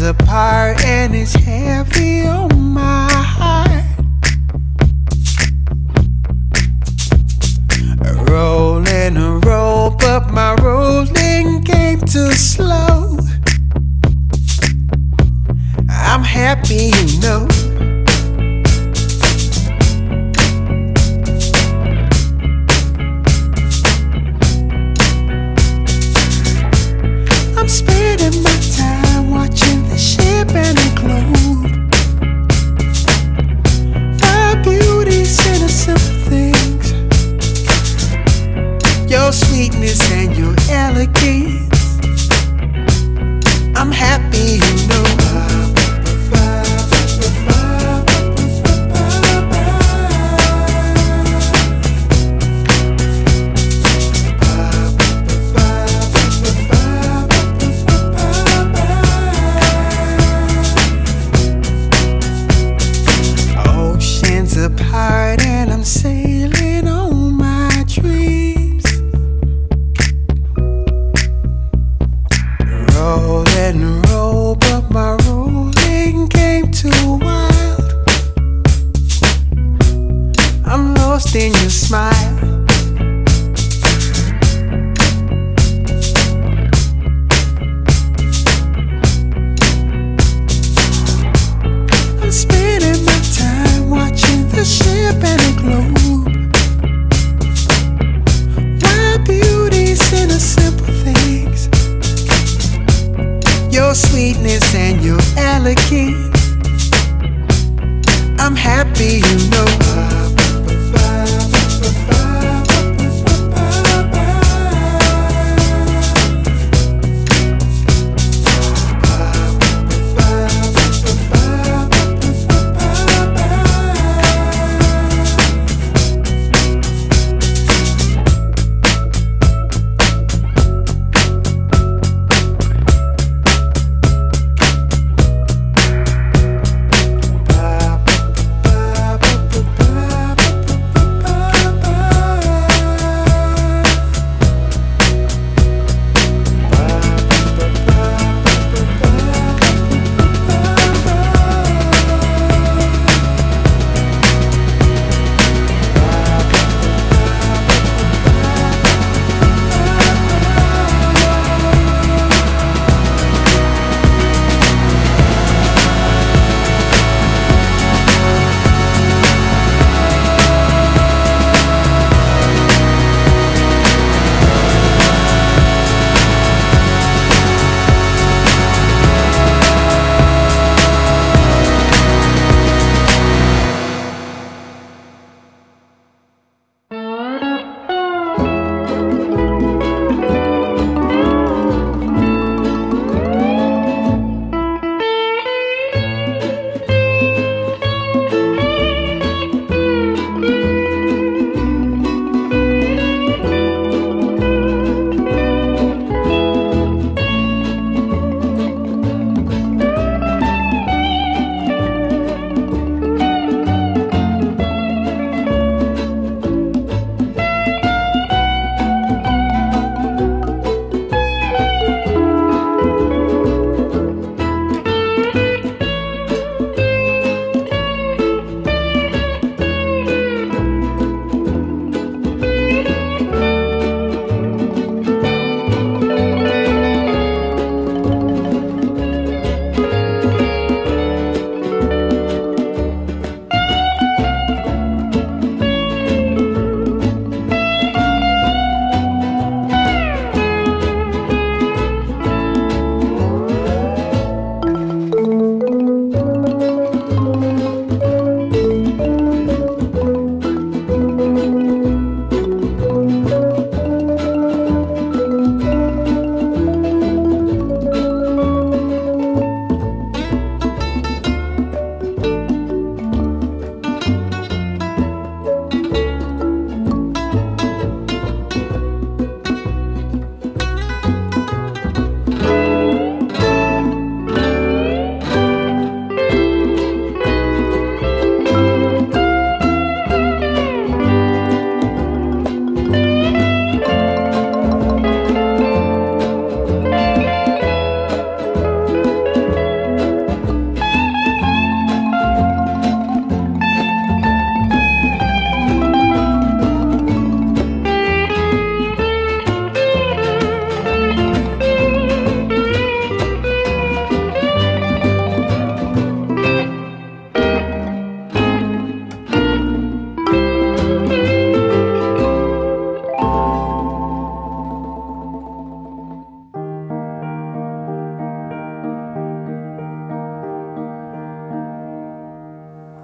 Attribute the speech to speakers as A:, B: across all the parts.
A: apart and it's heavy on my heart. Rolling a roll, but my rolling came too slow. your sweetness and your elegance. I'm happy, you know.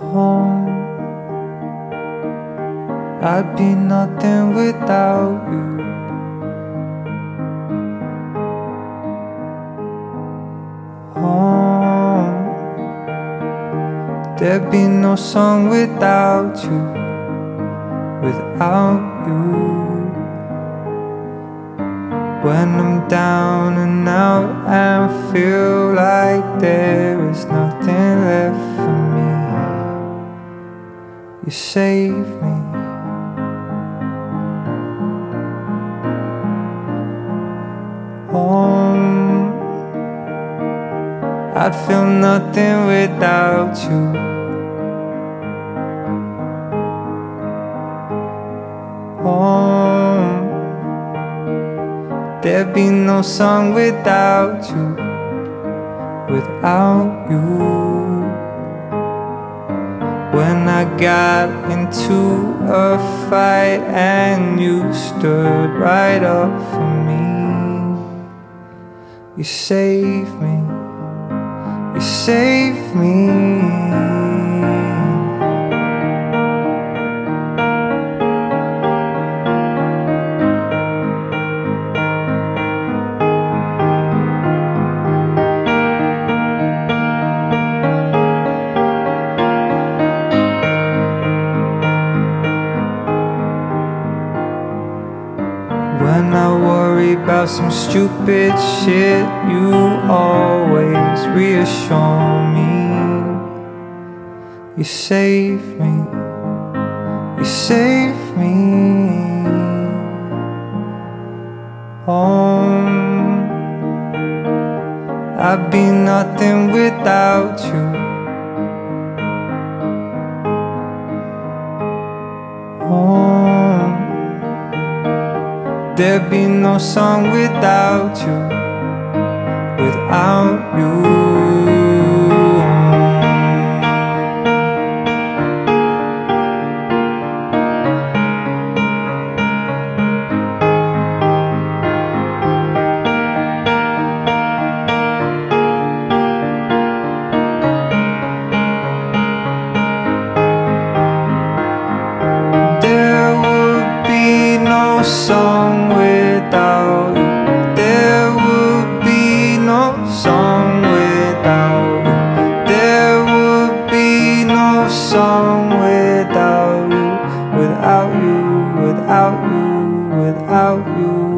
A: home.
B: I'd be nothing without you. Home. There'd be no song without you, without you. When I'm down and out and feel like there is nothing left for me you save me. Oh, Home, I'd feel nothing without you. Home. There'd be no song without you, without you. When I got into a fight and you stood right up for me, you saved me, you saved me. Some stupid shit, you always reassure me. You save me, you save me. Home, I'd be nothing without you. There'd be no song without you, without you. Without you.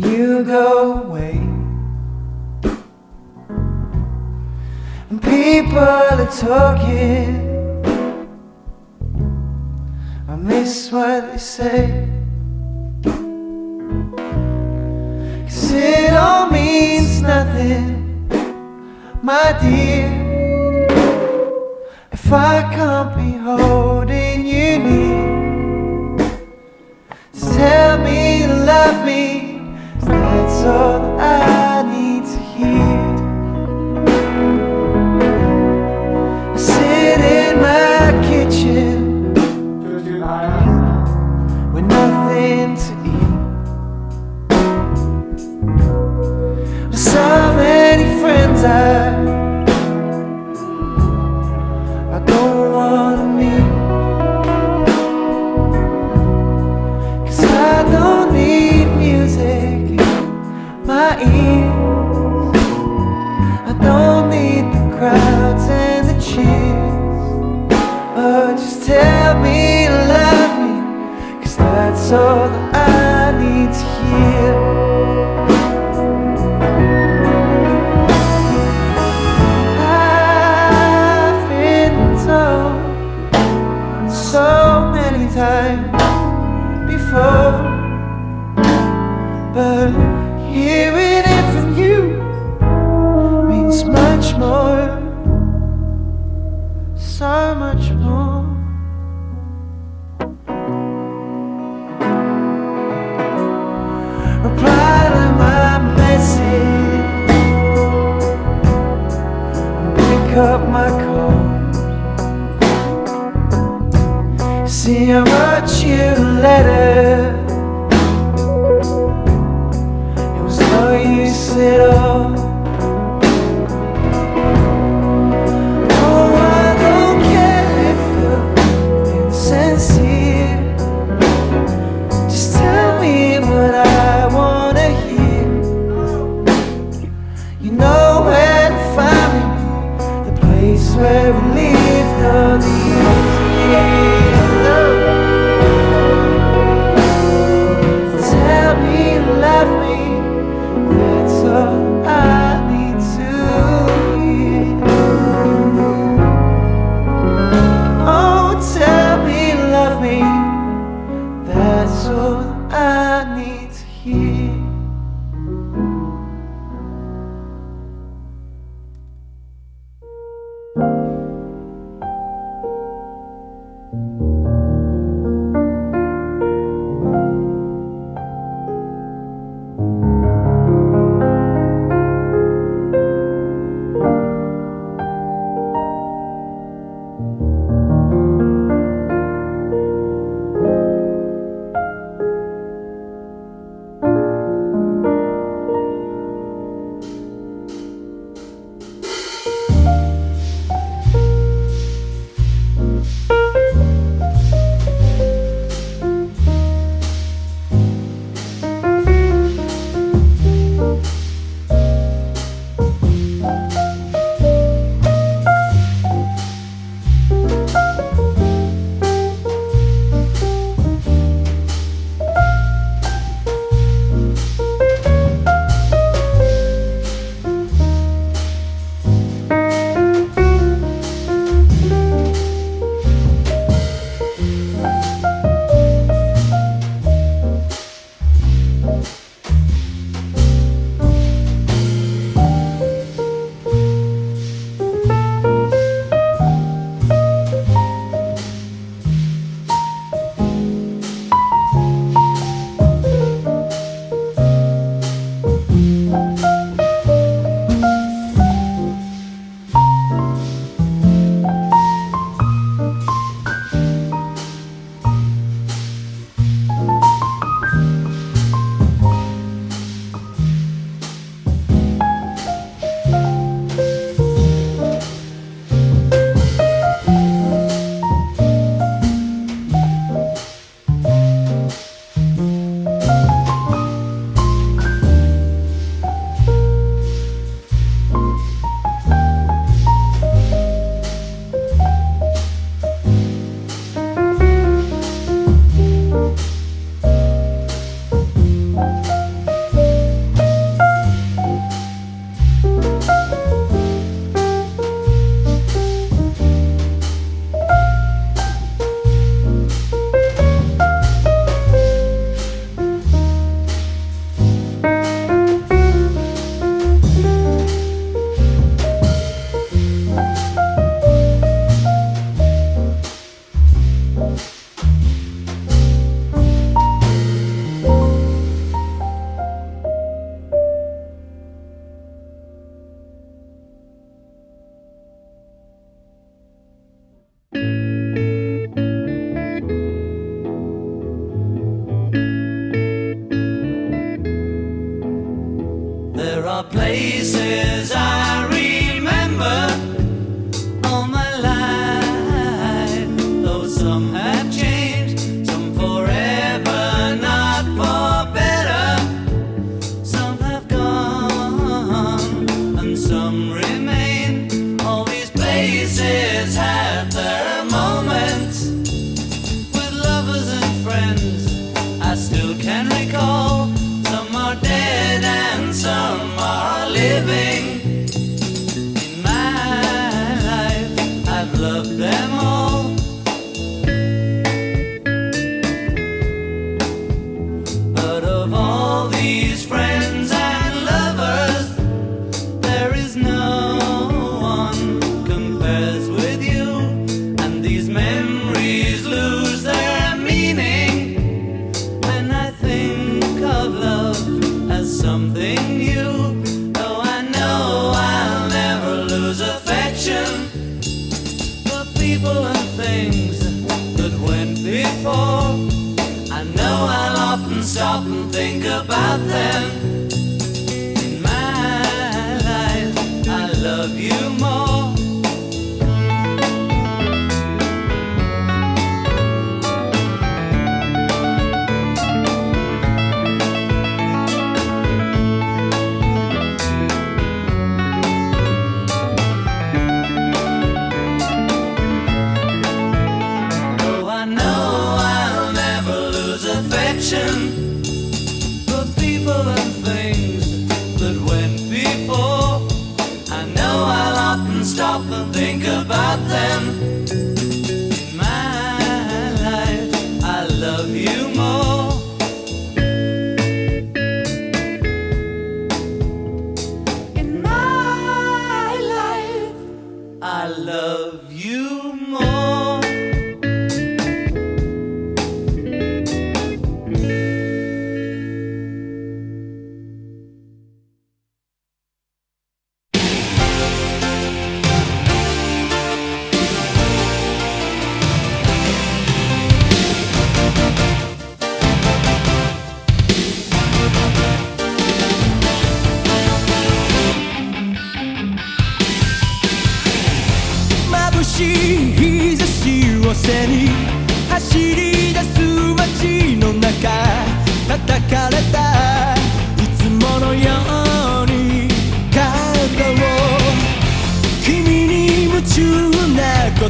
B: you go away. And people are
C: talking. I miss what they say.
D: Cause it all means nothing, my dear. If I can't be holding you near, tell me to love me sun see how much you let her.
E: It was no use at all. Are places about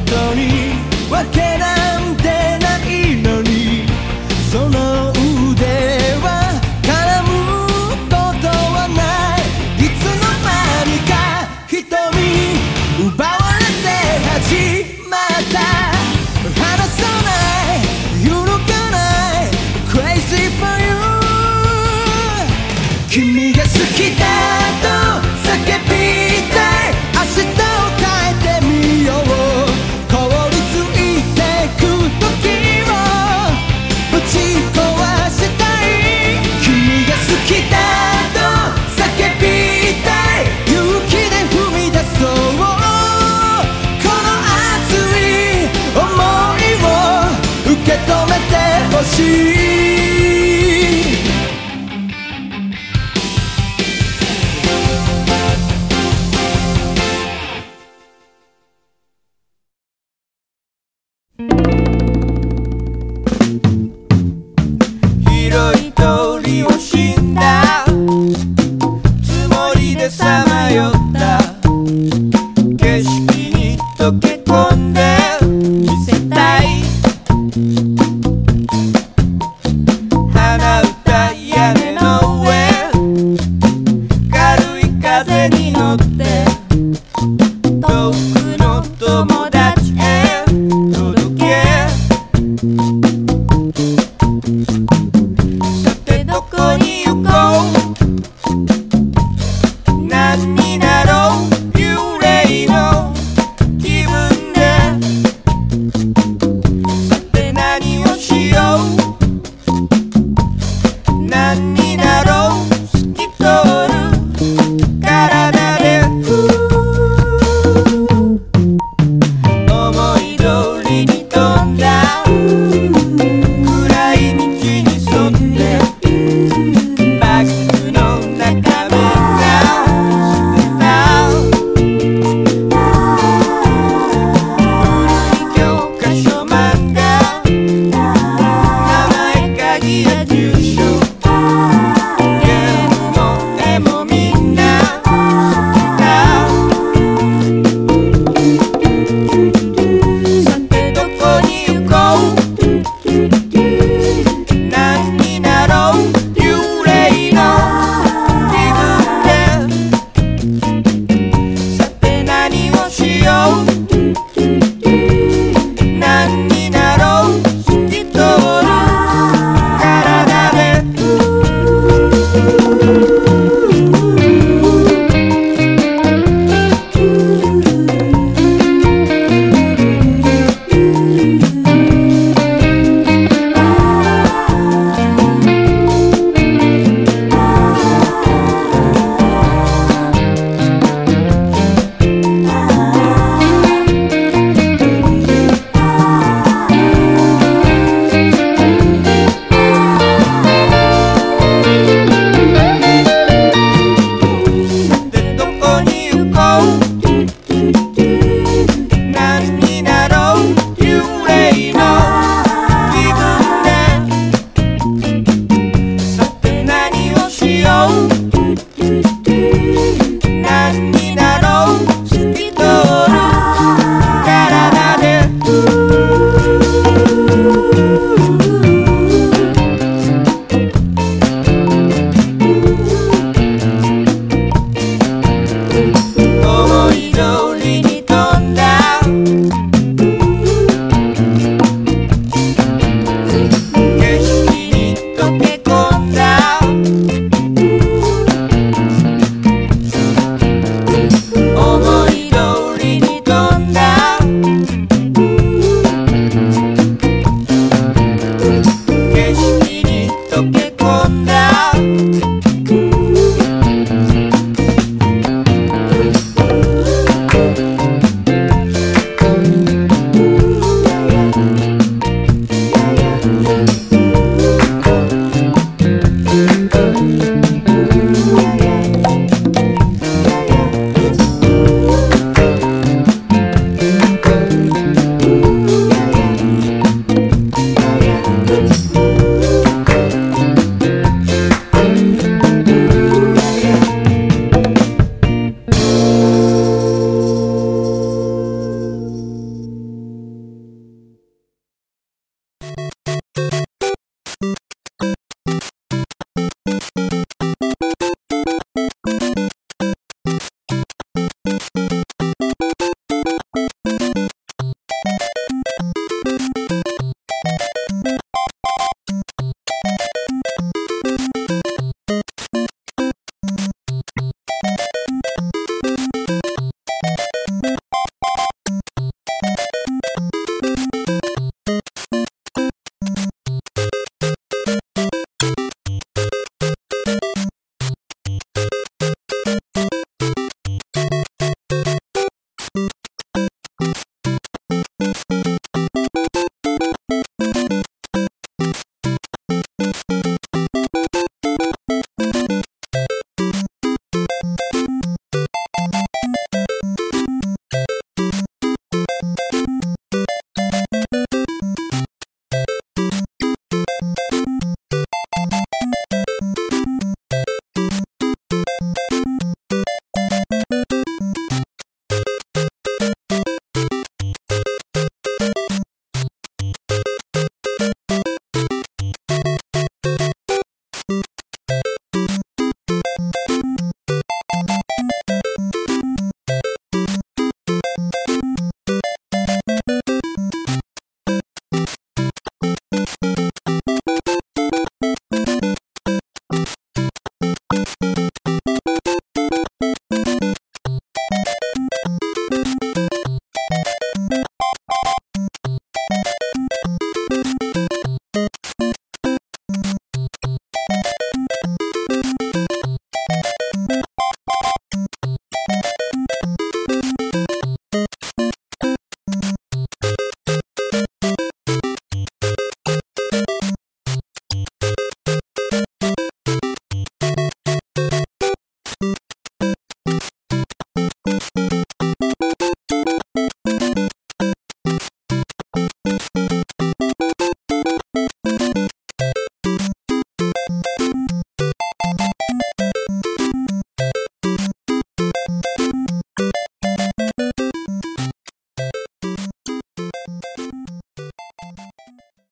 D: ことに分け see